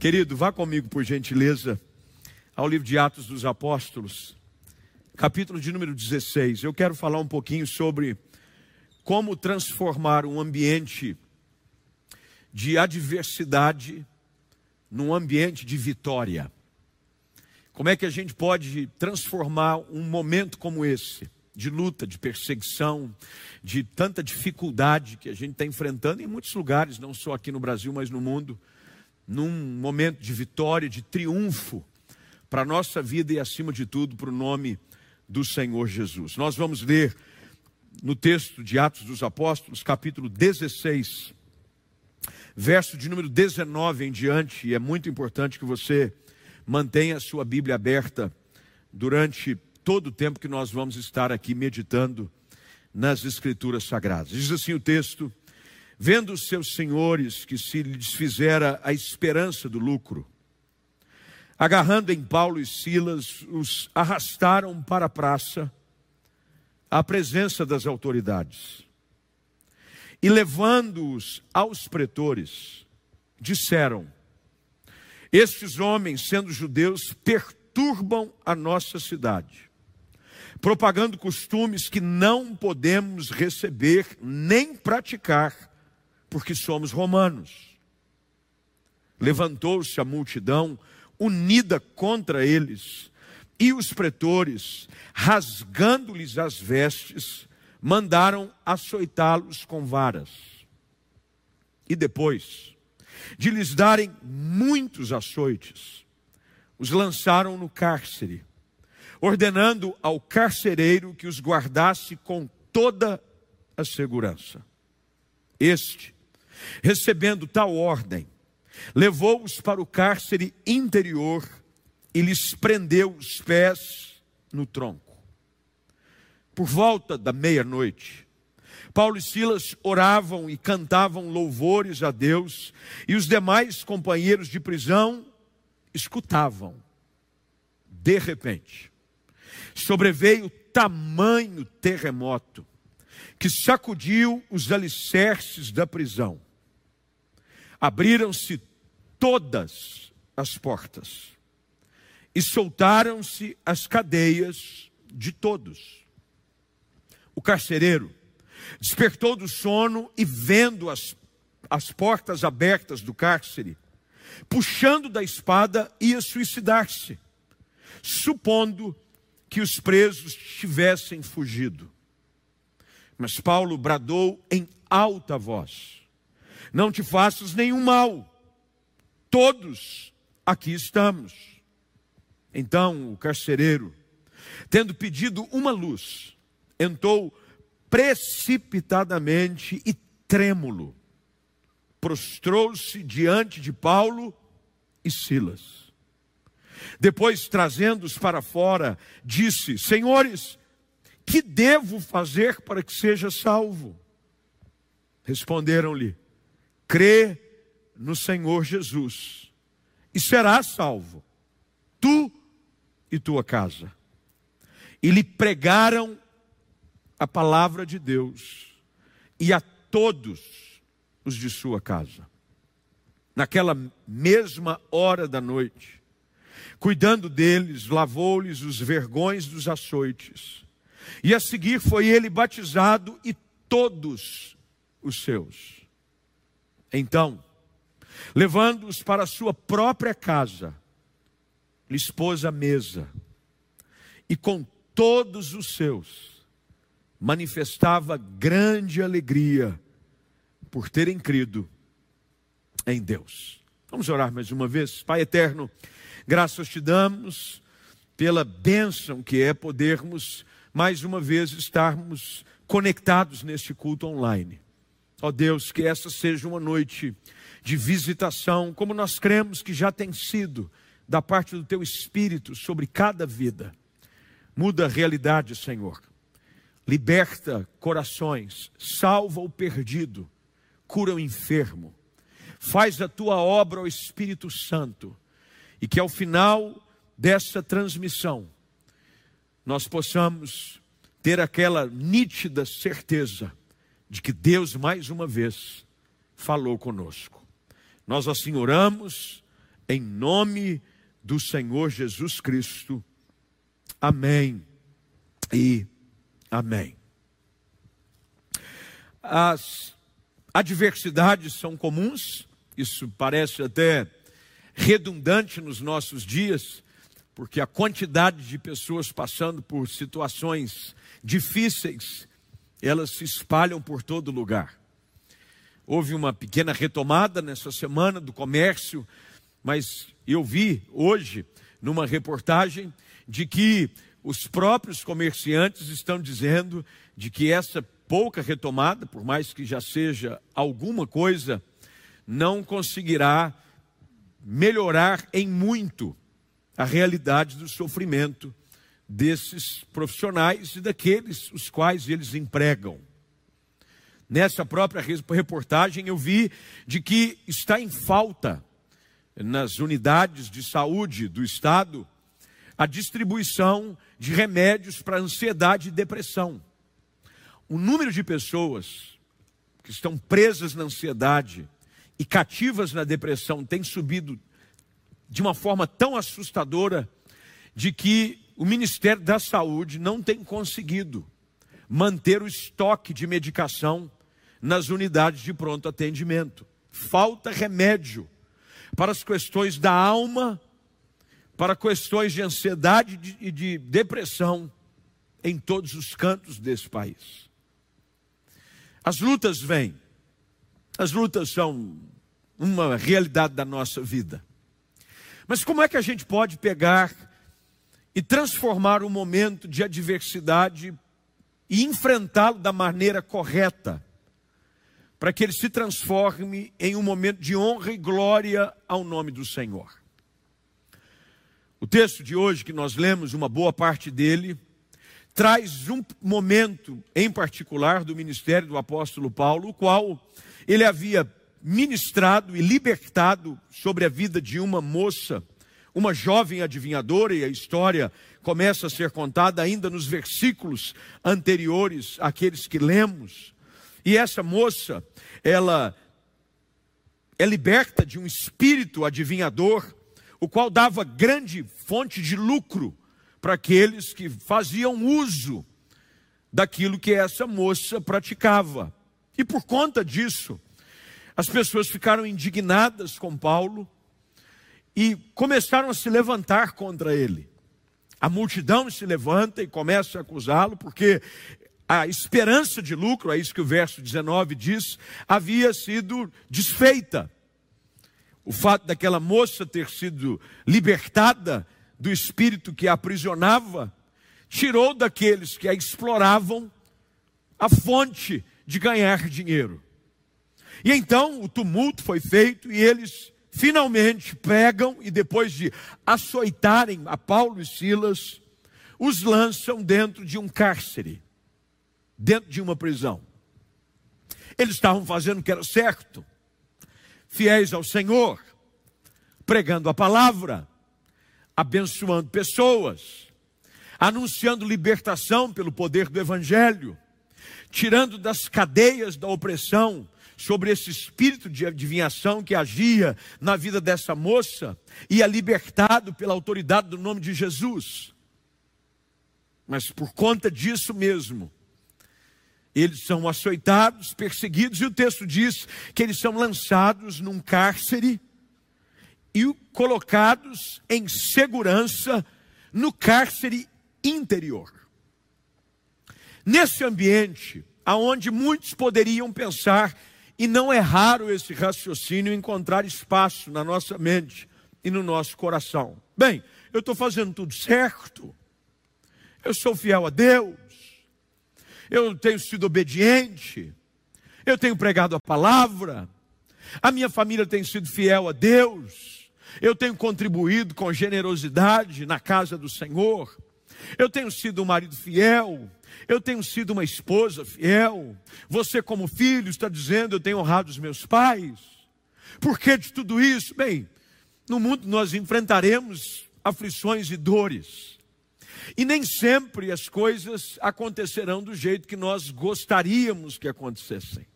Querido, vá comigo, por gentileza, ao livro de Atos dos Apóstolos, capítulo de número 16. Eu quero falar um pouquinho sobre como transformar um ambiente de adversidade num ambiente de vitória. Como é que a gente pode transformar um momento como esse, de luta, de perseguição, de tanta dificuldade que a gente está enfrentando em muitos lugares, não só aqui no Brasil, mas no mundo, num momento de vitória, de triunfo para a nossa vida e, acima de tudo, para o nome do Senhor Jesus. Nós vamos ler no texto de Atos dos Apóstolos, capítulo 16, verso de número 19 em diante, e é muito importante que você mantenha a sua Bíblia aberta durante todo o tempo que nós vamos estar aqui meditando nas Escrituras Sagradas. Diz assim o texto: Vendo os seus senhores que se lhes fizera a esperança do lucro, agarrando em Paulo e Silas, os arrastaram para a praça, à presença das autoridades. E levando-os aos pretores, disseram: Estes homens, sendo judeus, perturbam a nossa cidade, propagando costumes que não podemos receber nem praticar porque somos romanos. Levantou-se a multidão unida contra eles, e os pretores, rasgando-lhes as vestes, mandaram açoitá-los com varas. E depois de lhes darem muitos açoites, os lançaram no cárcere, ordenando ao carcereiro que os guardasse com toda a segurança. Este, Recebendo tal ordem, levou-os para o cárcere interior e lhes prendeu os pés no tronco. Por volta da meia-noite, Paulo e Silas oravam e cantavam louvores a Deus, e os demais companheiros de prisão escutavam. De repente, sobreveio tamanho terremoto que sacudiu os alicerces da prisão abriram-se todas as portas e soltaram-se as cadeias de todos. O carcereiro despertou do sono e, vendo as, as portas abertas do cárcere, puxando da espada, ia suicidar-se, supondo que os presos tivessem fugido. Mas Paulo bradou em alta voz: não te faças nenhum mal. Todos aqui estamos. Então o carcereiro, tendo pedido uma luz, entrou precipitadamente e trêmulo, prostrou-se diante de Paulo e Silas. Depois, trazendo-os para fora, disse: Senhores, que devo fazer para que seja salvo? Responderam-lhe: crê no Senhor Jesus e serás salvo, tu e tua casa. E lhe pregaram a palavra de Deus e a todos os de sua casa. Naquela mesma hora da noite, cuidando deles, lavou-lhes os vergões dos açoites. E a seguir foi ele batizado e todos os seus. Então, levando-os para a sua própria casa, lhes pôs a mesa, e com todos os seus, manifestava grande alegria por terem crido em Deus. Vamos orar mais uma vez. Pai eterno, graças te damos pela bênção que é podermos mais uma vez estarmos conectados neste culto online. Ó oh Deus, que essa seja uma noite de visitação, como nós cremos que já tem sido, da parte do Teu Espírito sobre cada vida. Muda a realidade, Senhor. Liberta corações, salva o perdido, cura o enfermo. Faz a tua obra ao Espírito Santo e que ao final dessa transmissão nós possamos ter aquela nítida certeza de que Deus mais uma vez falou conosco. Nós assim oramos em nome do Senhor Jesus Cristo. Amém e amém. As adversidades são comuns, isso parece até redundante nos nossos dias, porque a quantidade de pessoas passando por situações difíceis, elas se espalham por todo lugar. Houve uma pequena retomada nessa semana do comércio, mas eu vi hoje numa reportagem de que os próprios comerciantes estão dizendo de que essa pouca retomada, por mais que já seja alguma coisa, não conseguirá melhorar em muito a realidade do sofrimento desses profissionais e daqueles os quais eles empregam. Nessa própria reportagem eu vi de que está em falta nas unidades de saúde do estado a distribuição de remédios para ansiedade e depressão. O número de pessoas que estão presas na ansiedade e cativas na depressão tem subido de uma forma tão assustadora de que o Ministério da Saúde não tem conseguido manter o estoque de medicação nas unidades de pronto atendimento. Falta remédio para as questões da alma, para questões de ansiedade e de depressão em todos os cantos desse país. As lutas vêm, as lutas são uma realidade da nossa vida. Mas como é que a gente pode pegar e transformar o momento de adversidade e enfrentá-lo da maneira correta, para que ele se transforme em um momento de honra e glória ao nome do Senhor? O texto de hoje que nós lemos, uma boa parte dele, traz um momento em particular do ministério do apóstolo Paulo, o qual ele havia ministrado e libertado sobre a vida de uma moça, uma jovem adivinhadora, e a história começa a ser contada ainda nos versículos anteriores àqueles que lemos. E essa moça, ela é liberta de um espírito adivinhador, o qual dava grande fonte de lucro para aqueles que faziam uso daquilo que essa moça praticava. E por conta disso, as pessoas ficaram indignadas com Paulo e começaram a se levantar contra ele. A multidão se levanta e começa a acusá-lo, porque a esperança de lucro, é isso que o verso 19 diz, havia sido desfeita. O fato daquela moça ter sido libertada do espírito que a aprisionava, tirou daqueles que a exploravam a fonte de ganhar dinheiro. E então o tumulto foi feito e eles finalmente pegam e depois de açoitarem a Paulo e Silas, os lançam dentro de um cárcere, dentro de uma prisão. Eles estavam fazendo o que era certo, fiéis ao Senhor, pregando a palavra, abençoando pessoas, anunciando libertação pelo poder do Evangelho, tirando das cadeias da opressão sobre esse espírito de adivinhação que agia na vida dessa moça e é libertado pela autoridade do nome de Jesus. Mas por conta disso mesmo, eles são açoitados, perseguidos, e o texto diz que eles são lançados num cárcere e colocados em segurança no cárcere interior. Nesse ambiente, aonde muitos poderiam pensar e não é raro esse raciocínio encontrar espaço na nossa mente e no nosso coração. Bem, eu estou fazendo tudo certo, eu sou fiel a Deus, eu tenho sido obediente, eu tenho pregado a palavra, a minha família tem sido fiel a Deus, eu tenho contribuído com generosidade na casa do Senhor, eu tenho sido um marido fiel, eu tenho sido uma esposa fiel. Você, como filho, está dizendo: Eu tenho honrado os meus pais. Por que de tudo isso? Bem, no mundo nós enfrentaremos aflições e dores. E nem sempre as coisas acontecerão do jeito que nós gostaríamos que acontecessem.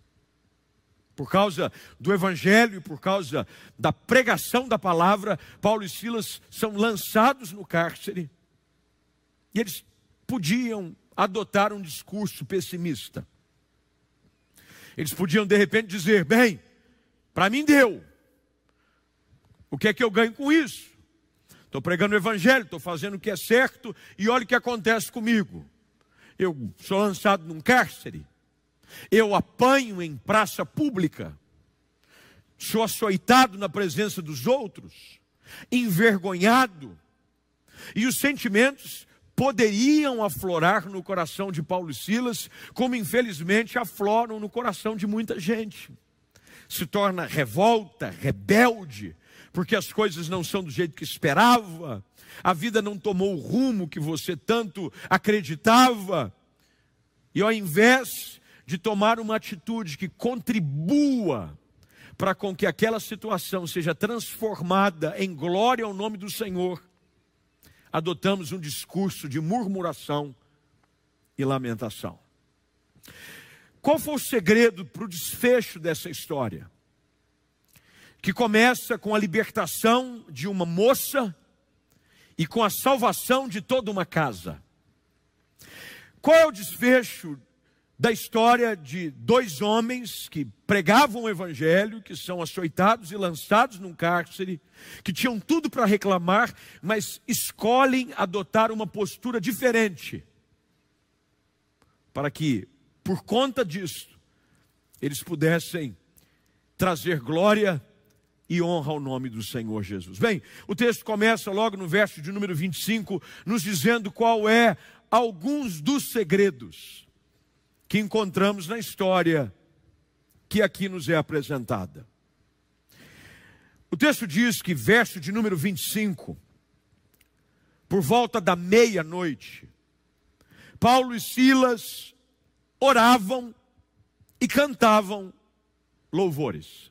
Por causa do evangelho, por causa da pregação da palavra, Paulo e Silas são lançados no cárcere. E eles podiam adotar um discurso pessimista. Eles podiam de repente dizer: bem, para mim deu. O que é que eu ganho com isso? Estou pregando o evangelho, estou fazendo o que é certo e olha o que acontece comigo. Eu sou lançado num cárcere, eu apanho em praça pública, sou açoitado na presença dos outros, envergonhado, e os sentimentos poderiam aflorar no coração de Paulo e Silas, como infelizmente afloram no coração de muita gente. Se torna revolta, rebelde, porque as coisas não são do jeito que esperava, a vida não tomou o rumo que você tanto acreditava, e ao invés de tomar uma atitude que contribua para com que aquela situação seja transformada em glória ao nome do Senhor, adotamos um discurso de murmuração e lamentação. Qual foi o segredo para o desfecho dessa história? Que começa com a libertação de uma moça e com a salvação de toda uma casa. Qual é o desfecho da história de dois homens que pregavam o evangelho, que são açoitados e lançados num cárcere, que tinham tudo para reclamar, mas escolhem adotar uma postura diferente, para que, por conta disso, eles pudessem trazer glória e honra ao nome do Senhor Jesus. Bem, o texto começa logo no verso de número 25, nos dizendo qual é alguns dos segredos que encontramos na história que aqui nos é apresentada. O texto diz que, verso de número 25, por volta da meia-noite, Paulo e Silas oravam e cantavam louvores.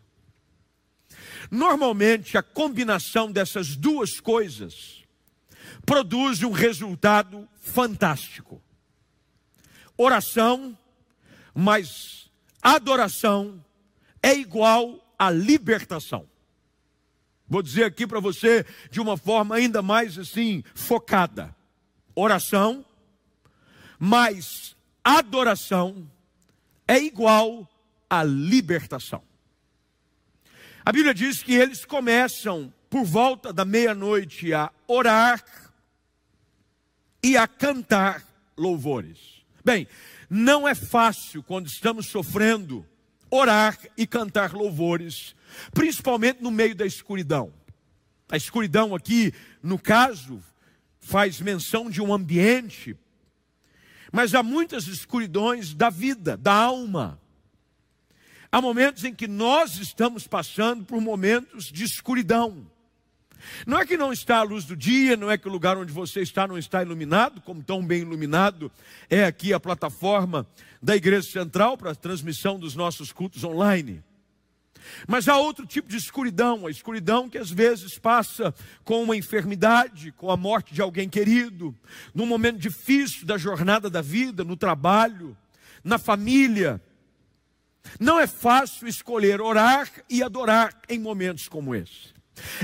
Normalmente, a combinação dessas duas coisas produz um resultado fantástico. Oração mas adoração é igual a libertação. Vou dizer aqui para você de uma forma ainda mais assim, focada. Oração mais adoração é igual a libertação. A Bíblia diz que eles começam por volta da meia-noite a orar e a cantar louvores. Bem, não é fácil, quando estamos sofrendo, orar e cantar louvores, principalmente no meio da escuridão. A escuridão aqui, no caso, faz menção de um ambiente, mas há muitas escuridões da vida, da alma. Há momentos em que nós estamos passando por momentos de escuridão. Não é que não está a luz do dia, não é que o lugar onde você está não está iluminado, como tão bem iluminado é aqui a plataforma da Igreja Central para a transmissão dos nossos cultos online. Mas há outro tipo de escuridão, a escuridão que às vezes passa com uma enfermidade, com a morte de alguém querido, num momento difícil da jornada da vida, no trabalho, na família. Não é fácil escolher orar e adorar em momentos como esse.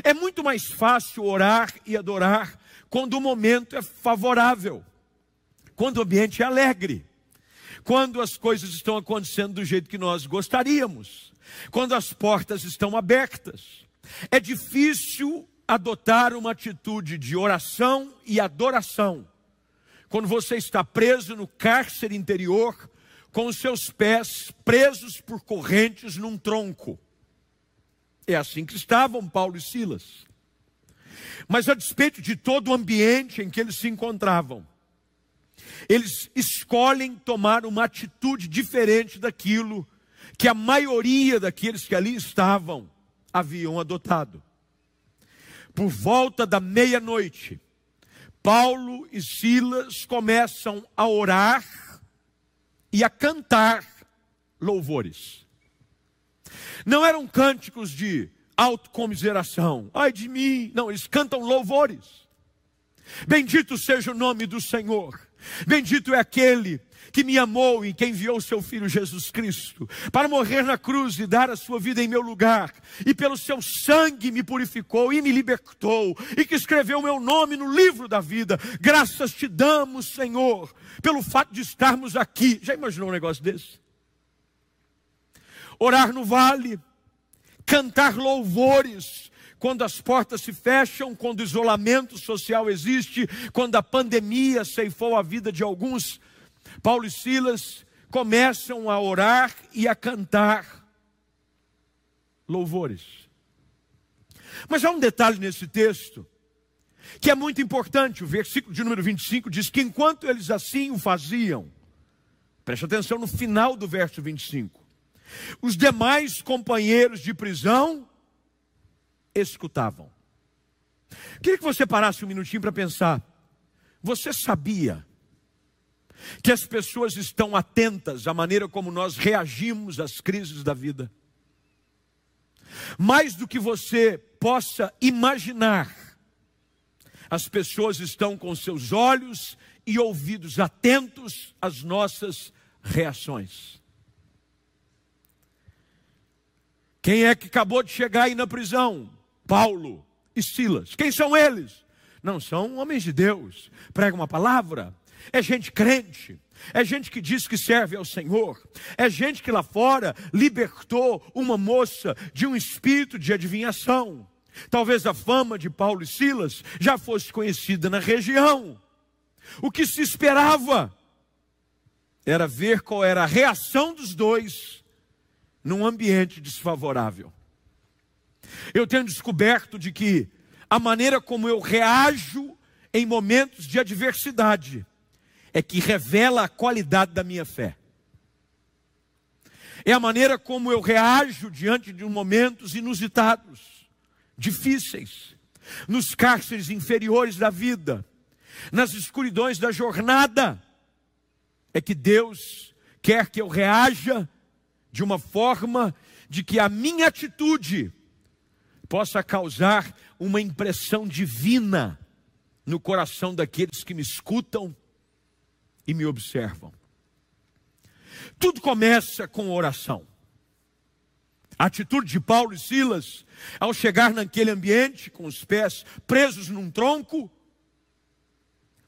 É muito mais fácil orar e adorar quando o momento é favorável, quando o ambiente é alegre, quando as coisas estão acontecendo do jeito que nós gostaríamos, quando as portas estão abertas. É difícil adotar uma atitude de oração e adoração quando você está preso no cárcere interior, com os seus pés presos por correntes num tronco. É assim que estavam Paulo e Silas. Mas a despeito de todo o ambiente em que eles se encontravam, eles escolhem tomar uma atitude diferente daquilo que a maioria daqueles que ali estavam haviam adotado. Por volta da meia-noite, Paulo e Silas começam a orar e a cantar louvores. Não eram cânticos de autocomiseração. Ai de mim. Não, eles cantam louvores. Bendito seja o nome do Senhor. Bendito é aquele que me amou e que enviou seu filho Jesus Cristo para morrer na cruz e dar a sua vida em meu lugar, e pelo seu sangue me purificou e me libertou, e que escreveu meu nome no livro da vida. Graças te damos, Senhor, pelo fato de estarmos aqui. Já imaginou um negócio desse? Orar no vale, cantar louvores, quando as portas se fecham, quando o isolamento social existe, quando a pandemia ceifou a vida de alguns, Paulo e Silas começam a orar e a cantar louvores. Mas há um detalhe nesse texto que é muito importante. O versículo de número 25 diz que enquanto eles assim o faziam, preste atenção no final do verso 25, os demais companheiros de prisão escutavam. Queria que você parasse um minutinho para pensar. Você sabia que as pessoas estão atentas à maneira como nós reagimos às crises da vida? Mais do que você possa imaginar, as pessoas estão com seus olhos e ouvidos atentos às nossas reações. Quem é que acabou de chegar aí na prisão? Paulo e Silas. Quem são eles? Não são homens de Deus. Prega uma palavra. É gente crente. É gente que diz que serve ao Senhor. É gente que lá fora libertou uma moça de um espírito de adivinhação. Talvez a fama de Paulo e Silas já fosse conhecida na região. O que se esperava era ver qual era a reação dos dois num ambiente desfavorável. Eu tenho descoberto de que a maneira como eu reajo em momentos de adversidade é que revela a qualidade da minha fé. É a maneira como eu reajo diante de momentos inusitados, difíceis, nos cárceres inferiores da vida, nas escuridões da jornada, é que Deus quer que eu reaja de uma forma de que a minha atitude possa causar uma impressão divina no coração daqueles que me escutam e me observam. Tudo começa com oração. A atitude de Paulo e Silas, ao chegar naquele ambiente, com os pés presos num tronco,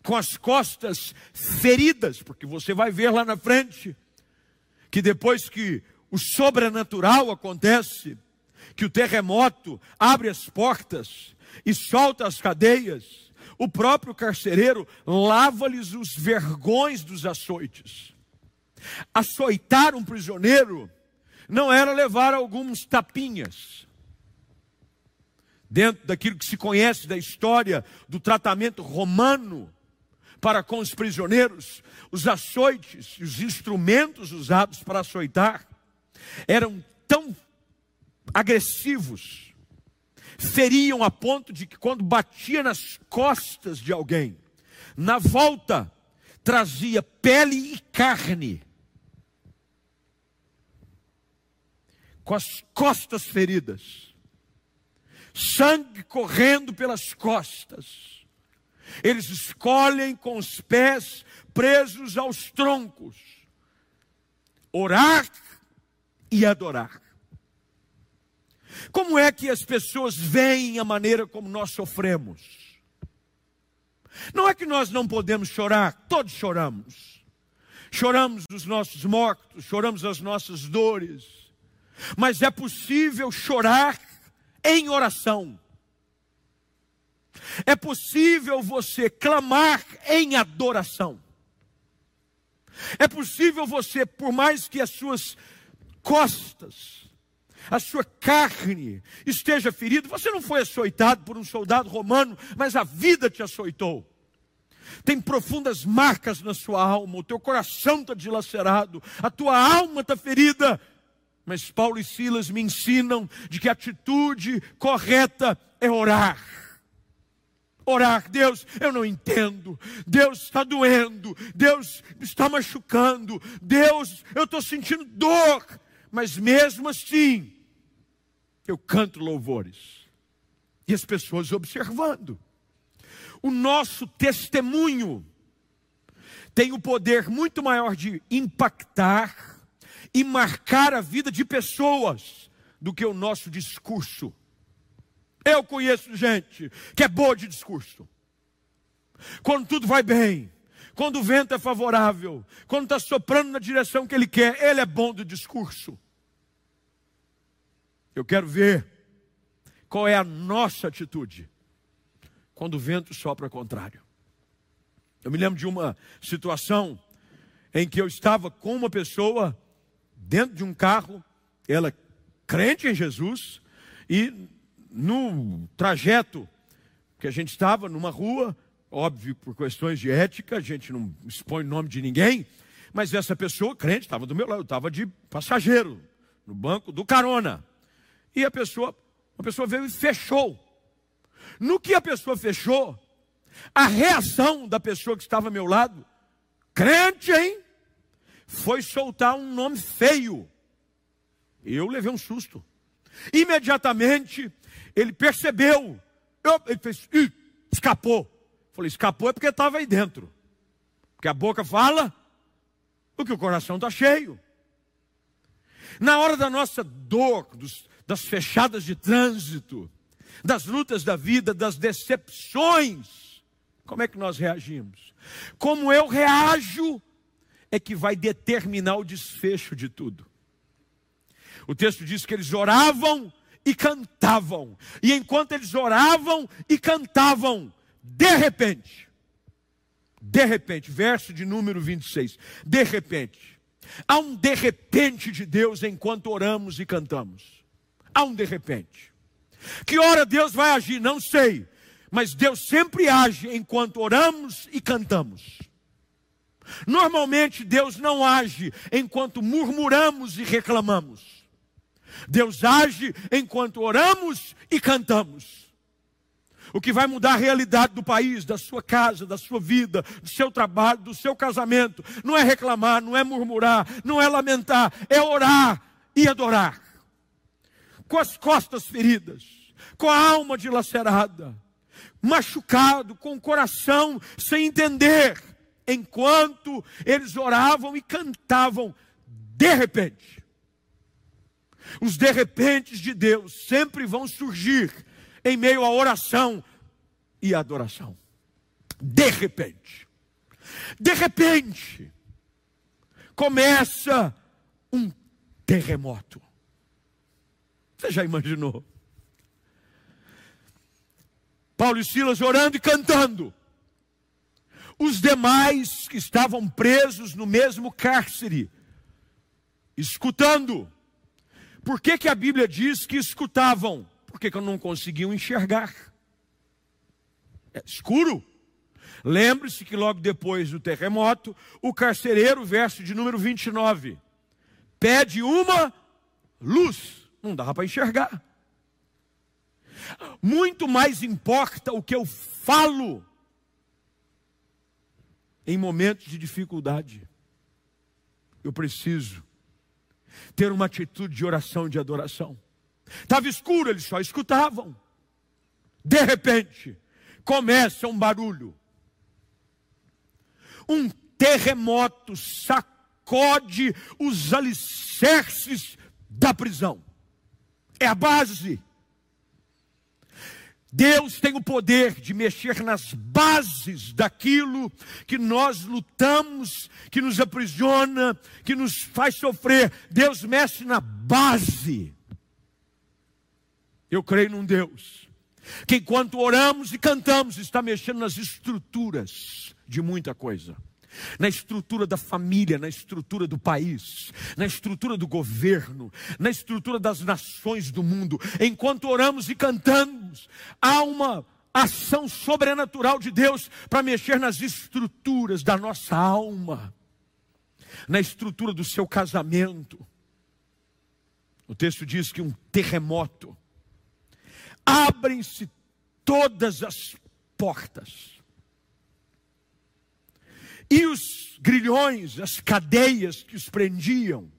com as costas feridas, porque você vai ver lá na frente que depois que o sobrenatural acontece, que o terremoto abre as portas e solta as cadeias, o próprio carcereiro lava-lhes os vergões dos açoites. Açoitar um prisioneiro não era levar alguns tapinhas. Dentro daquilo que se conhece da história do tratamento romano para com os prisioneiros, os açoites, os instrumentos usados para açoitar, eram tão agressivos, feriam a ponto de que quando batia nas costas de alguém, na volta trazia pele e carne, com as costas feridas, sangue correndo pelas costas. Eles escolhem com os pés presos aos troncos, orar e adorar. Como é que as pessoas veem a maneira como nós sofremos? Não é que nós não podemos chorar, todos choramos. Choramos os nossos mortos, choramos as nossas dores. Mas é possível chorar em oração. É possível você clamar em adoração. É possível você, por mais que as suas costas a sua carne esteja ferida. Você não foi açoitado por um soldado romano, mas a vida te açoitou. Tem profundas marcas na sua alma, o teu coração está dilacerado, a tua alma está ferida. Mas Paulo e Silas me ensinam de que a atitude correta é orar. Orar, Deus, eu não entendo. Deus está doendo. Deus está machucando. Deus, eu estou sentindo dor mas mesmo assim, eu canto louvores. E as pessoas observando. O nosso testemunho tem o poder muito maior de impactar e marcar a vida de pessoas do que o nosso discurso. Eu conheço gente que é boa de discurso. Quando tudo vai bem, quando o vento é favorável, quando está soprando na direção que ele quer, ele é bom do discurso. Eu quero ver qual é a nossa atitude quando o vento sopra ao contrário. Eu me lembro de uma situação em que eu estava com uma pessoa dentro de um carro, ela crente em Jesus, e no trajeto que a gente estava, numa rua, óbvio por questões de ética, a gente não expõe o nome de ninguém, mas essa pessoa, crente, estava do meu lado, eu estava de passageiro, no banco do carona. E a pessoa, a pessoa veio e fechou. No que a pessoa fechou, a reação da pessoa que estava ao meu lado, crente, hein? Foi soltar um nome feio. Eu levei um susto. Imediatamente, ele percebeu. Eu, ele fez, escapou. Falei, escapou é porque estava aí dentro. Porque a boca fala o que o coração está cheio. Na hora da nossa dor, dos, das fechadas de trânsito, das lutas da vida, das decepções, como é que nós reagimos? Como eu reajo é que vai determinar o desfecho de tudo. O texto diz que eles oravam e cantavam. E enquanto eles oravam e cantavam, de repente, de repente, verso de número 26, de repente, há um de repente de Deus enquanto oramos e cantamos. Há um de repente. Que hora Deus vai agir? Não sei. Mas Deus sempre age enquanto oramos e cantamos. Normalmente Deus não age enquanto murmuramos e reclamamos. Deus age enquanto oramos e cantamos. O que vai mudar a realidade do país, da sua casa, da sua vida, do seu trabalho, do seu casamento, não é reclamar, não é murmurar, não é lamentar, é orar e adorar. Com as costas feridas, com a alma dilacerada, machucado, com o coração sem entender, enquanto eles oravam e cantavam, de repente, os de repentes de Deus sempre vão surgir em meio à oração e adoração. De repente. De repente. Começa um terremoto. Você já imaginou? Paulo e Silas orando e cantando. Os demais que estavam presos no mesmo cárcere, escutando por que, que a Bíblia diz que escutavam? Porque que não conseguiam enxergar. É escuro. Lembre-se que logo depois do terremoto, o carcereiro, verso de número 29, pede uma luz. Não dava para enxergar. Muito mais importa o que eu falo em momentos de dificuldade. Eu preciso ter uma atitude de oração e de adoração. Estava escuro, eles só escutavam. De repente, começa um barulho. Um terremoto sacode os alicerces da prisão. É a base. Deus tem o poder de mexer nas bases daquilo que nós lutamos, que nos aprisiona, que nos faz sofrer. Deus mexe na base. Eu creio num Deus que enquanto oramos e cantamos, está mexendo nas estruturas de muita coisa na estrutura da família, na estrutura do país, na estrutura do governo, na estrutura das nações do mundo. Enquanto oramos e cantamos, há uma ação sobrenatural de Deus para mexer nas estruturas da nossa alma, na estrutura do seu casamento. O texto diz que um terremoto abrem-se todas as portas e os grilhões, as cadeias que os prendiam,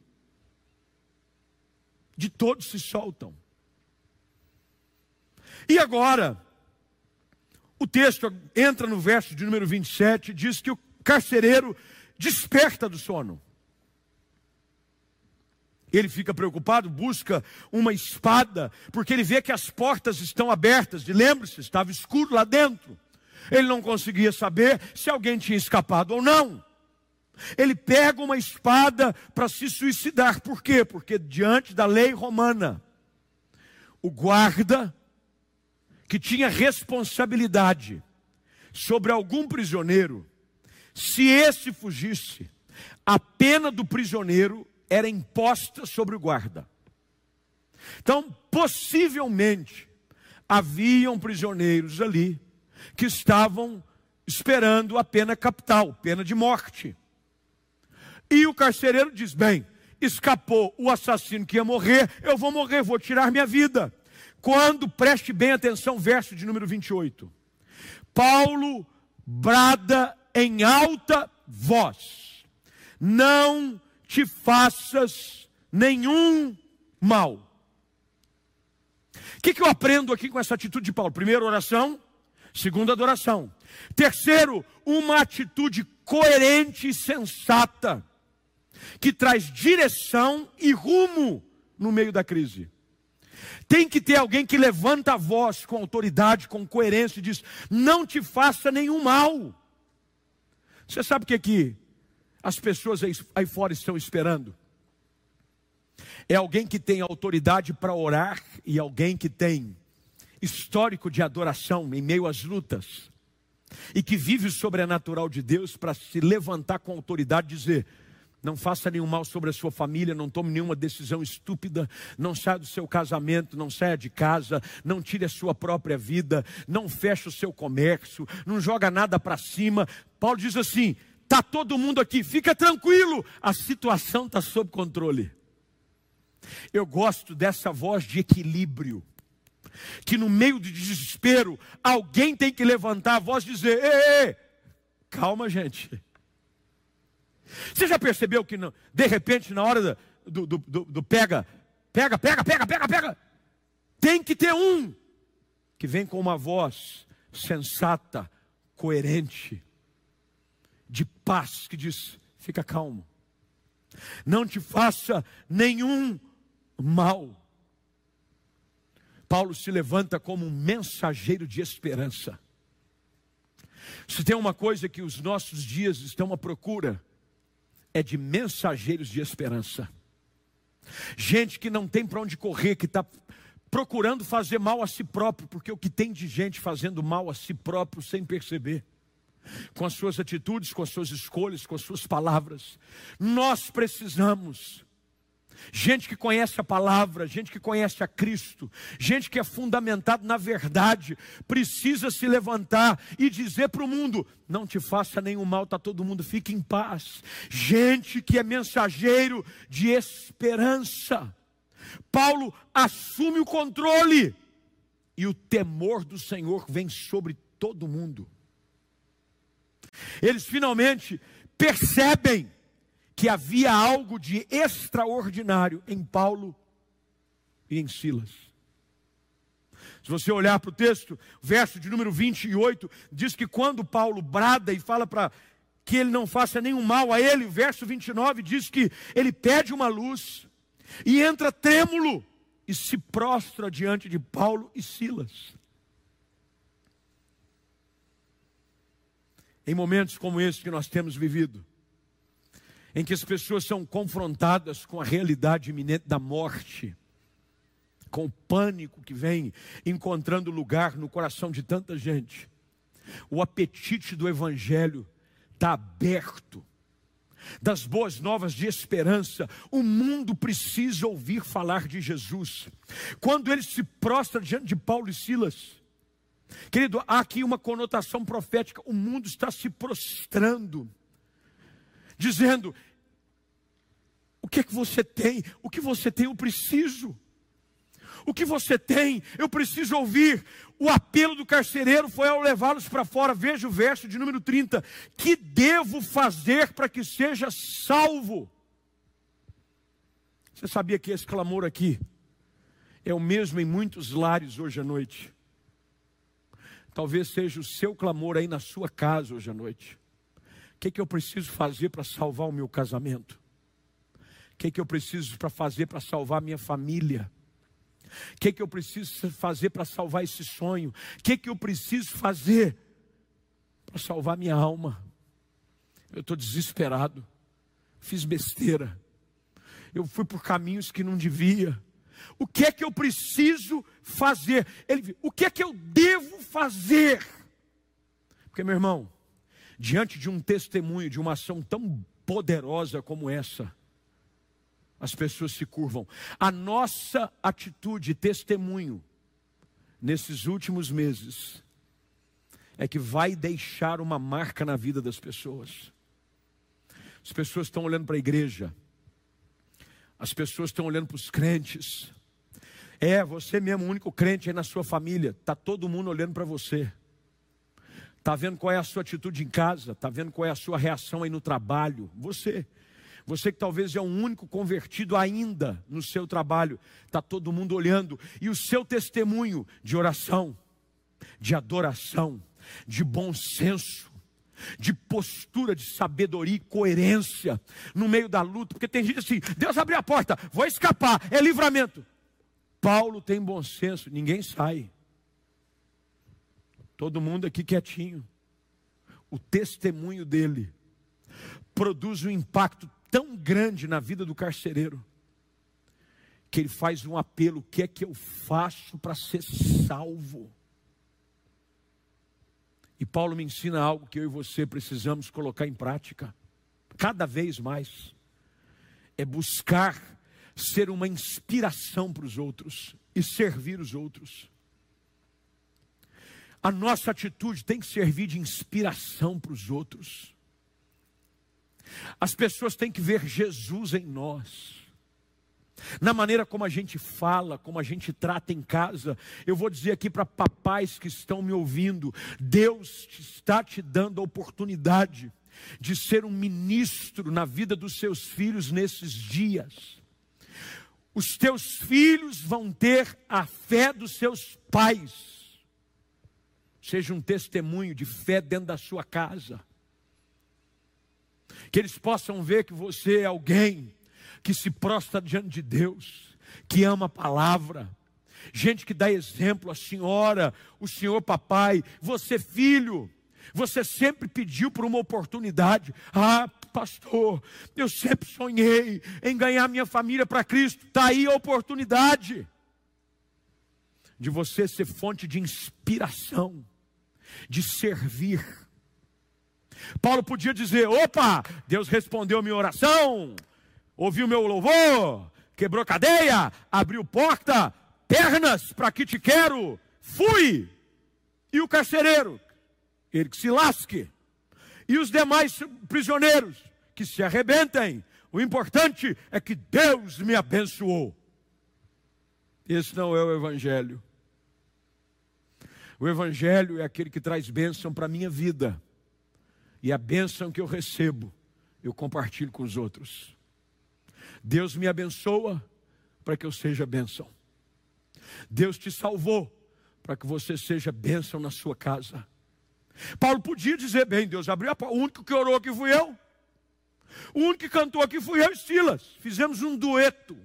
de todos se soltam. E agora, o texto entra no verso de número 27 e diz que o, carcereiro desperta do sono. Ele fica preocupado, busca uma espada, porque ele vê que as portas estão abertas. E lembre-se, estava escuro lá dentro. Ele não conseguia saber se alguém tinha escapado ou não. Ele pega uma espada para se suicidar. Por quê? Porque diante da lei romana, o guarda que tinha responsabilidade sobre algum prisioneiro, se esse fugisse, a pena do prisioneiro era imposta sobre o guarda. Então, possivelmente, haviam prisioneiros ali que estavam esperando a pena capital, pena de morte. E o carcereiro diz: Bem, escapou o assassino que ia morrer, eu vou morrer, vou tirar minha vida. Quando, preste bem atenção, verso de número 28. Paulo brada em alta voz: Não te faças nenhum mal. O que, que eu aprendo aqui com essa atitude de Paulo? Primeiro, oração. Segundo, adoração. Terceiro, uma atitude coerente e sensata, que traz direção e rumo no meio da crise. Tem que ter alguém que levanta a voz com autoridade, com coerência e diz: não te faça nenhum mal. Você sabe o que é que as pessoas aí, aí fora estão esperando? É alguém que tem autoridade para orar e alguém que tem histórico de adoração em meio às lutas e que vive o sobrenatural de Deus para se levantar com autoridade e dizer: não faça nenhum mal sobre a sua família, não tome nenhuma decisão estúpida, não saia do seu casamento, não saia de casa, não tire a sua própria vida, não feche o seu comércio, não joga nada para cima. Paulo diz assim: Está todo mundo aqui, fica tranquilo, a situação está sob controle. Eu gosto dessa voz de equilíbrio, que no meio do desespero, alguém tem que levantar a voz e dizer: ei, ei, calma, gente. Você já percebeu que, de repente, na hora do, do, do, do pega, pega, pega, pega, pega, pega, tem que ter um que vem com uma voz sensata, coerente, de paz, que diz: fica calmo, não te faça nenhum mal. Paulo se levanta como um mensageiro de esperança. Se tem uma coisa que os nossos dias estão à procura, é de mensageiros de esperança. Gente que não tem para onde correr, que está procurando fazer mal a si próprio, porque o que tem de gente fazendo mal a si próprio sem perceber com as suas atitudes, com as suas escolhas, com as suas palavras. Nós precisamos. Gente que conhece a palavra, gente que conhece a Cristo, gente que é fundamentado na verdade, precisa se levantar e dizer para o mundo: não te faça nenhum mal, está todo mundo, fique em paz. Gente que é mensageiro de esperança. Paulo assume o controle e o temor do Senhor vem sobre todo mundo. Eles finalmente percebem que havia algo de extraordinário em Paulo e em Silas. Se você olhar para o texto, verso de número 28, diz que quando Paulo brada e fala para que ele não faça nenhum mal a ele, verso 29 diz que ele pede uma luz e entra trêmulo e se prostra diante de Paulo e Silas. Em momentos como esse que nós temos vivido, em que as pessoas são confrontadas com a realidade iminente da morte, com o pânico que vem encontrando lugar no coração de tanta gente, o apetite do Evangelho está aberto, das boas novas de esperança, o mundo precisa ouvir falar de Jesus. Quando ele se prostra diante de Paulo e Silas, Querido, há aqui uma conotação profética. O mundo está se prostrando, dizendo: o que é que você tem? O que você tem, eu preciso. O que você tem, eu preciso ouvir. O apelo do carcereiro foi ao levá-los para fora. Veja o verso de número 30. Que devo fazer para que seja salvo? Você sabia que esse clamor aqui é o mesmo em muitos lares hoje à noite? Talvez seja o seu clamor aí na sua casa hoje à noite. que, que eu preciso fazer para salvar o meu casamento? O que, que eu preciso para fazer para salvar a minha família? O que, que eu preciso fazer para salvar esse sonho? O que, que eu preciso fazer para salvar minha alma? Eu estou desesperado, fiz besteira, eu fui por caminhos que não devia. O que é que eu preciso fazer? Ele, o que é que eu devo fazer? Porque, meu irmão, diante de um testemunho, de uma ação tão poderosa como essa, as pessoas se curvam. A nossa atitude, testemunho, nesses últimos meses, é que vai deixar uma marca na vida das pessoas. As pessoas estão olhando para a igreja, as pessoas estão olhando para os crentes. É, você mesmo, o único crente aí na sua família, está todo mundo olhando para você. Está vendo qual é a sua atitude em casa, está vendo qual é a sua reação aí no trabalho. Você, você que talvez é o único convertido ainda no seu trabalho, está todo mundo olhando. E o seu testemunho de oração, de adoração, de bom senso, de postura, de sabedoria e coerência no meio da luta, porque tem gente assim: Deus abriu a porta, vou escapar, é livramento. Paulo tem bom senso, ninguém sai. Todo mundo aqui quietinho. O testemunho dele produz um impacto tão grande na vida do carcereiro que ele faz um apelo: o que é que eu faço para ser salvo? E Paulo me ensina algo que eu e você precisamos colocar em prática, cada vez mais: é buscar ser uma inspiração para os outros e servir os outros. A nossa atitude tem que servir de inspiração para os outros. As pessoas têm que ver Jesus em nós na maneira como a gente fala, como a gente trata em casa. Eu vou dizer aqui para papais que estão me ouvindo: Deus está te dando a oportunidade de ser um ministro na vida dos seus filhos nesses dias. Os teus filhos vão ter a fé dos seus pais. Seja um testemunho de fé dentro da sua casa. Que eles possam ver que você é alguém que se prostra diante de Deus, que ama a palavra, gente que dá exemplo, a senhora, o senhor papai, você filho, você sempre pediu por uma oportunidade. Ah, pastor, eu sempre sonhei em ganhar minha família para Cristo. Está aí a oportunidade de você ser fonte de inspiração, de servir. Paulo podia dizer: opa, Deus respondeu minha oração, ouviu meu louvor, quebrou cadeia, abriu porta, pernas para que te quero, fui. E o carcereiro, ele que se lasque. E os demais prisioneiros, que se arrebentem. O importante é que Deus me abençoou. Esse não é o Evangelho. O Evangelho é aquele que traz bênção para a minha vida. E a bênção que eu recebo, eu compartilho com os outros. Deus me abençoa para que eu seja bênção. Deus te salvou para que você seja bênção na sua casa. Paulo podia dizer: bem, Deus abriu a porta. O único que orou aqui fui eu. O único que cantou aqui fui eu e Silas. Fizemos um dueto,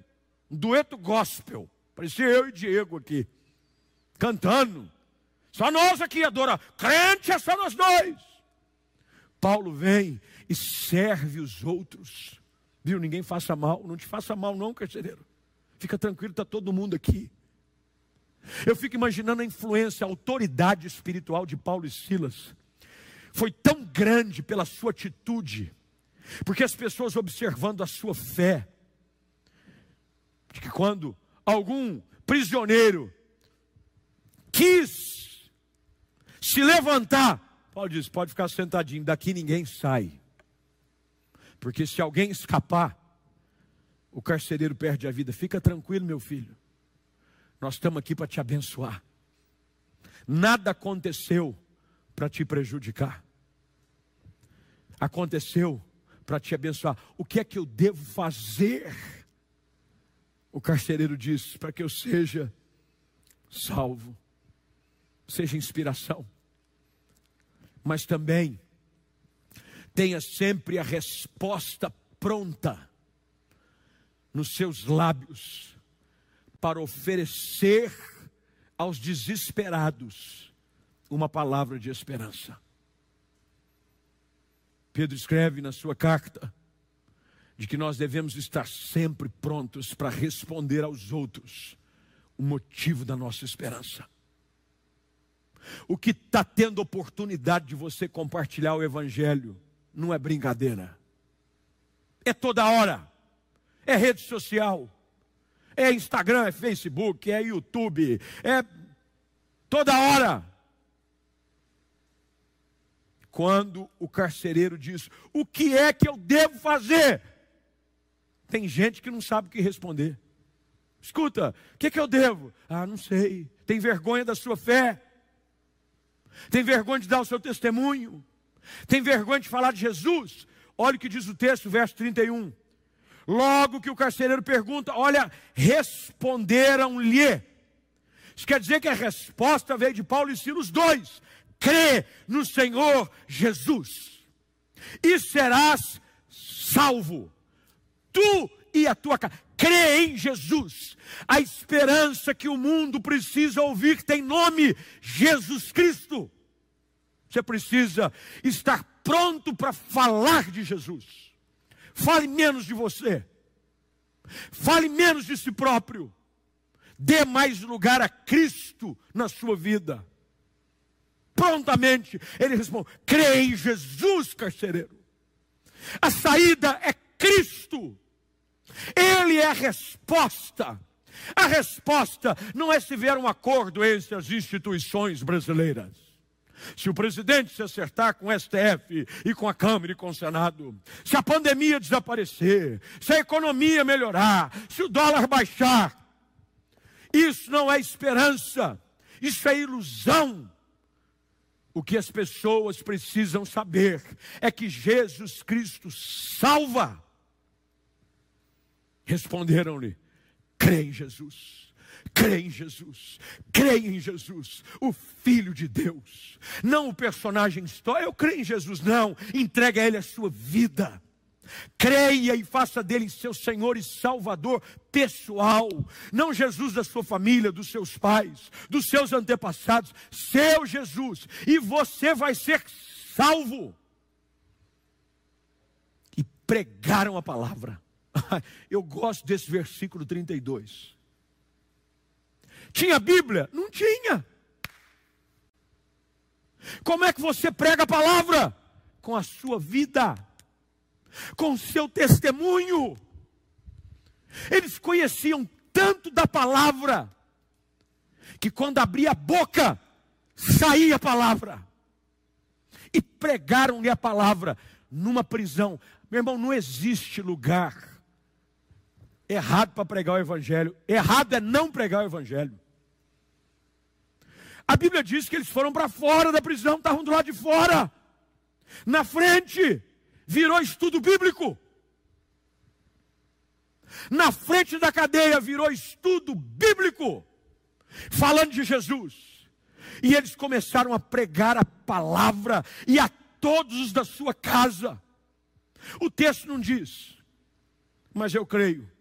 um dueto gospel. Parecia eu e Diego aqui, cantando. Só nós aqui adora. Crente é só nós dois. Paulo vem e serve os outros. Viu? Ninguém faça mal. Não te faça mal, não, carcereiro. Fica tranquilo, está todo mundo aqui. Eu fico imaginando a influência, a autoridade espiritual de Paulo e Silas. Foi tão grande pela sua atitude, porque as pessoas observando a sua fé, de que quando algum prisioneiro quis se levantar, Paulo diz: pode ficar sentadinho, daqui ninguém sai. Porque se alguém escapar, o carcereiro perde a vida. Fica tranquilo, meu filho. Nós estamos aqui para te abençoar. Nada aconteceu para te prejudicar. Aconteceu para te abençoar. O que é que eu devo fazer? O carcereiro diz: para que eu seja salvo, seja inspiração, mas também tenha sempre a resposta pronta nos seus lábios para oferecer aos desesperados uma palavra de esperança. Pedro escreve na sua carta de que nós devemos estar sempre prontos para responder aos outros o motivo da nossa esperança. O que está tendo oportunidade de você compartilhar o Evangelho não é brincadeira, é toda hora, é rede social, é Instagram, é Facebook, é YouTube, é toda hora. Quando o carcereiro diz: O que é que eu devo fazer? Tem gente que não sabe o que responder. Escuta, o que, é que eu devo? Ah, não sei. Tem vergonha da sua fé? Tem vergonha de dar o seu testemunho? Tem vergonha de falar de Jesus? Olha o que diz o texto, verso 31. Logo que o carcereiro pergunta, olha, responderam-lhe. Isso quer dizer que a resposta veio de Paulo e Silas dois. Crê no Senhor Jesus e serás salvo tu e a tua casa. Crê em Jesus. A esperança que o mundo precisa ouvir tem nome: Jesus Cristo. Você precisa estar pronto para falar de Jesus. Fale menos de você. Fale menos de si próprio. Dê mais lugar a Cristo na sua vida. Prontamente ele responde: crê em Jesus, carcereiro. A saída é Cristo. Ele é a resposta. A resposta não é se vier um acordo entre as instituições brasileiras. Se o presidente se acertar com o STF e com a Câmara e com o Senado, se a pandemia desaparecer, se a economia melhorar, se o dólar baixar, isso não é esperança, isso é ilusão. O que as pessoas precisam saber é que Jesus Cristo salva. Responderam-lhe: crê em Jesus. Crê em Jesus, crê em Jesus, o Filho de Deus, não o personagem histórico. Eu creio em Jesus, não. Entrega a Ele a sua vida. Creia e faça dele seu Senhor e Salvador pessoal, não Jesus da sua família, dos seus pais, dos seus antepassados, seu Jesus, e você vai ser salvo. E pregaram a palavra. Eu gosto desse versículo 32. Tinha Bíblia? Não tinha. Como é que você prega a palavra? Com a sua vida, com o seu testemunho. Eles conheciam tanto da palavra, que quando abria a boca, saía a palavra. E pregaram-lhe a palavra numa prisão. Meu irmão, não existe lugar errado para pregar o Evangelho. Errado é não pregar o Evangelho. A Bíblia diz que eles foram para fora da prisão, estavam do lado de fora. Na frente, virou estudo bíblico. Na frente da cadeia, virou estudo bíblico. Falando de Jesus. E eles começaram a pregar a palavra e a todos os da sua casa. O texto não diz, mas eu creio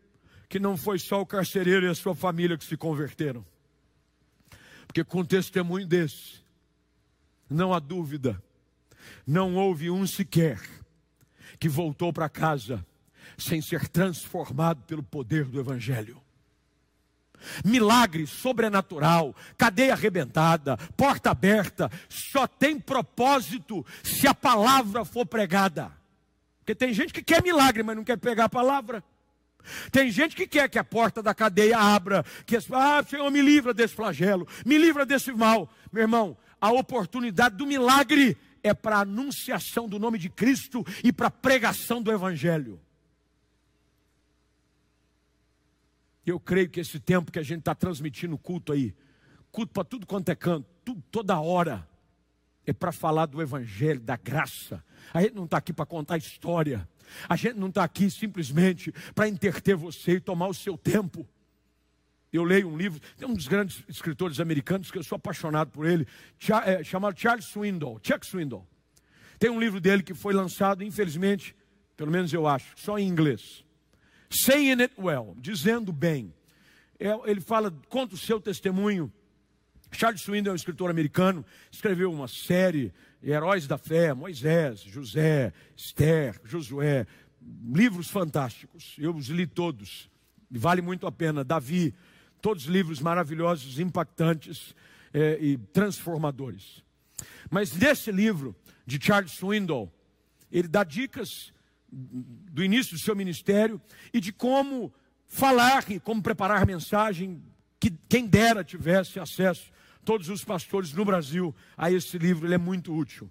que não foi só o carcereiro e a sua família que se converteram. Porque com testemunho desse, não há dúvida, não houve um sequer que voltou para casa sem ser transformado pelo poder do Evangelho. Milagre sobrenatural, cadeia arrebentada, porta aberta, só tem propósito se a palavra for pregada. Porque tem gente que quer milagre, mas não quer pegar a palavra. Tem gente que quer que a porta da cadeia abra, que ah, Senhor, me livra desse flagelo, me livra desse mal. Meu irmão, a oportunidade do milagre é para a anunciação do nome de Cristo e para a pregação do Evangelho. Eu creio que esse tempo que a gente está transmitindo culto aí, culto para tudo quanto é canto, tudo, toda hora, é para falar do Evangelho, da graça. A gente não está aqui para contar história. A gente não está aqui simplesmente para interter você e tomar o seu tempo. Eu leio um livro, tem um dos grandes escritores americanos que eu sou apaixonado por ele, é, chamado Charles Swindoll, Chuck Swindoll. Tem um livro dele que foi lançado, infelizmente, pelo menos eu acho, só em inglês. Saying it well, dizendo bem. É, ele fala, conta o seu testemunho. Charles Swindoll é um escritor americano, escreveu uma série, Heróis da Fé, Moisés, José, Esther, Josué, livros fantásticos. Eu os li todos, vale muito a pena. Davi, todos livros maravilhosos, impactantes é, e transformadores. Mas nesse livro de Charles Swindoll, ele dá dicas do início do seu ministério e de como falar e como preparar mensagem que quem dera tivesse acesso, todos os pastores no Brasil, a esse livro, ele é muito útil.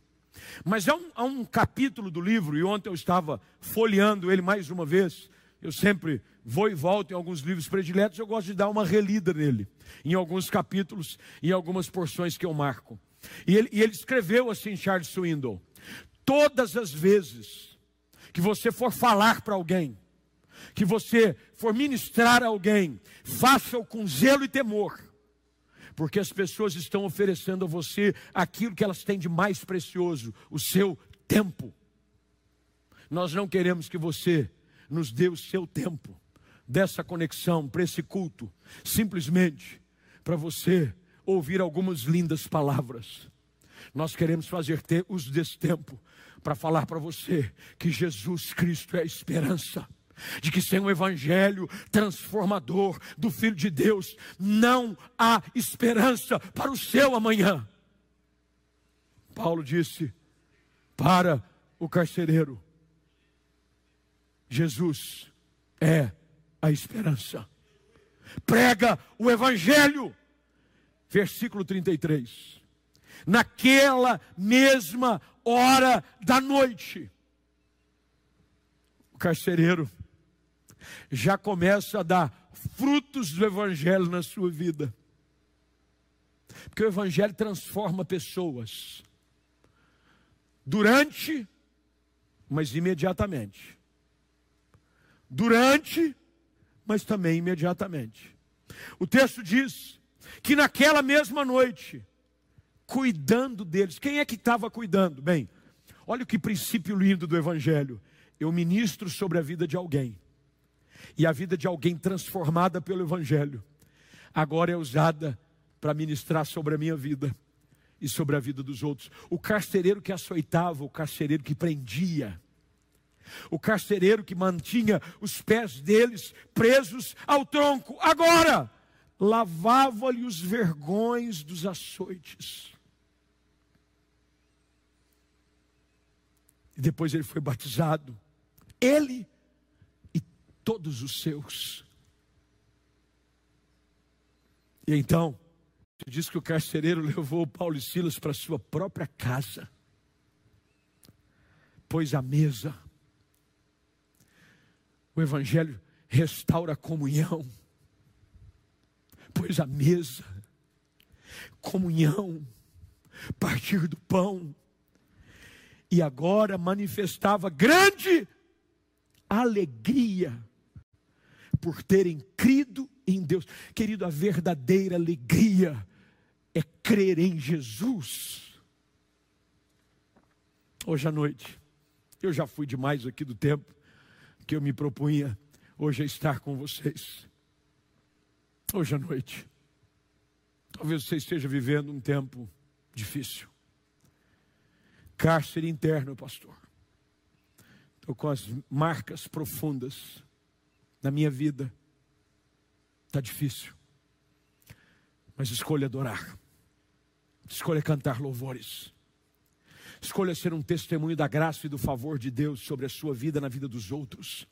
Mas há um, há um capítulo do livro, e ontem eu estava folheando ele mais uma vez, eu sempre vou e volto em alguns livros prediletos, eu gosto de dar uma relida nele, em alguns capítulos, em algumas porções que eu marco. E ele, e ele escreveu assim, Charles Swindoll: todas as vezes que você for falar para alguém, que você for ministrar a alguém, faça-o com zelo e temor, porque as pessoas estão oferecendo a você aquilo que elas têm de mais precioso, o seu tempo. Nós não queremos que você nos dê o seu tempo dessa conexão para esse culto, simplesmente para você ouvir algumas lindas palavras. Nós queremos fazer uso desse tempo para falar para você que Jesus Cristo é a esperança. De que sem o evangelho transformador do Filho de Deus, não há esperança para o seu amanhã. Paulo disse para o carcereiro: Jesus é a esperança. Prega o Evangelho. Versículo 33. Naquela mesma hora da noite, o carcereiro já começa a dar frutos do Evangelho na sua vida. Porque o Evangelho transforma pessoas. Durante, mas imediatamente. Durante, mas também imediatamente. O texto diz que naquela mesma noite, cuidando deles, quem é que estava cuidando? Bem, olha que princípio lindo do Evangelho. Eu ministro sobre a vida de alguém, e a vida de alguém transformada pelo Evangelho, agora é usada para ministrar sobre a minha vida e sobre a vida dos outros. O carcereiro que açoitava, o carcereiro que prendia, o carcereiro que mantinha os pés deles presos ao tronco, agora lavava-lhe os vergões dos açoites. E depois ele foi batizado, ele todos os seus. E então, diz que o carcereiro levou Paulo e Silas para sua própria casa, pôs a mesa, o Evangelho restaura a comunhão, pois a mesa, comunhão, partir do pão, e agora manifestava grande alegria por terem crido em Deus. Querido, a verdadeira alegria é crer em Jesus. Hoje à noite, eu já fui demais aqui do tempo que eu me propunha hoje a estar com vocês. Hoje à noite. Talvez você esteja vivendo um tempo difícil. Cárcere interno, pastor. Estou com as marcas profundas na minha vida. Está difícil. Mas escolha adorar. Escolha cantar louvores. Escolha ser um testemunho da graça e do favor de Deus sobre a sua vida na vida dos outros.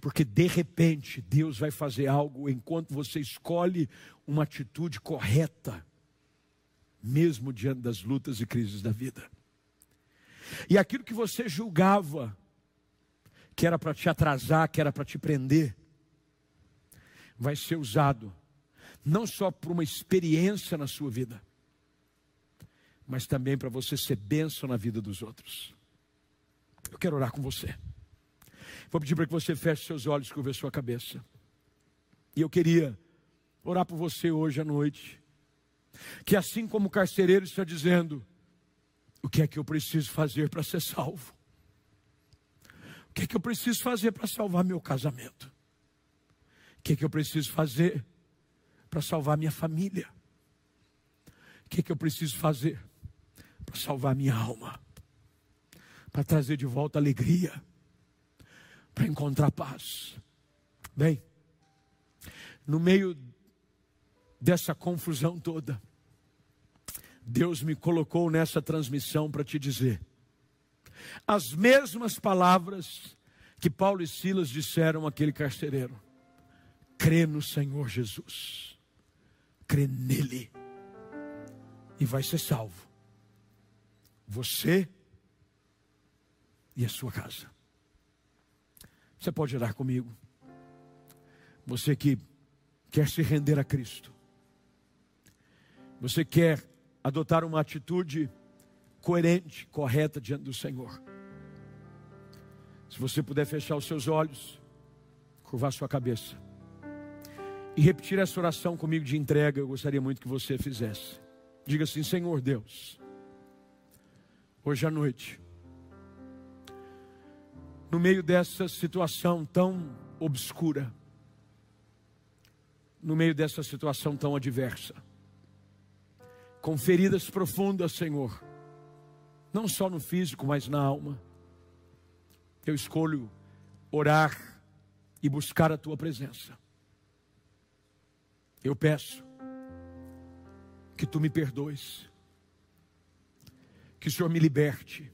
Porque de repente Deus vai fazer algo enquanto você escolhe uma atitude correta, mesmo diante das lutas e crises da vida. E aquilo que você julgava que era para te atrasar, que era para te prender, vai ser usado não só por uma experiência na sua vida, mas também para você ser bênção na vida dos outros. Eu quero orar com você. Vou pedir para que você feche seus olhos e curva sua cabeça. E eu queria orar por você hoje à noite. Que assim como o carcereiro está dizendo, O que é que eu preciso fazer para ser salvo? O que é que eu preciso fazer para salvar meu casamento? Que que eu preciso fazer para salvar minha família? O que que eu preciso fazer para salvar minha alma? Para trazer de volta alegria? Para encontrar paz? Bem, no meio dessa confusão toda, Deus me colocou nessa transmissão para te dizer as mesmas palavras que Paulo e Silas disseram àquele carcereiro: crê no Senhor Jesus, crê nele e vai ser salvo. Você e a sua casa. Você pode orar comigo? Você que quer se render a Cristo. Você quer adotar uma atitude coerente, correta diante do Senhor. Se você puder fechar os seus olhos, curvar sua cabeça e repetir essa oração comigo de entrega, eu gostaria muito que você fizesse. Diga assim: Senhor Deus, hoje à noite, no meio dessa situação tão obscura, no meio dessa situação tão adversa, com feridas profundas, Senhor, não só no físico, mas na alma. Eu escolho orar e buscar a tua presença. Eu peço que tu me perdoes, que o Senhor me liberte,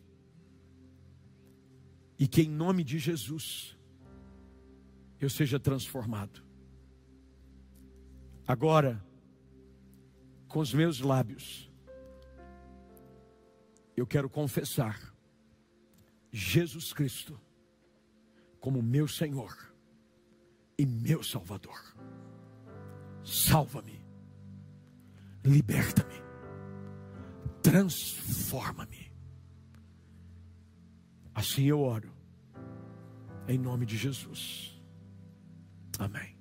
e que em nome de Jesus eu seja transformado. Agora, com os meus lábios, eu quero confessar Jesus Cristo como meu Senhor e meu Salvador. Salva-me, liberta-me, transforma-me. Assim eu oro, em nome de Jesus. Amém.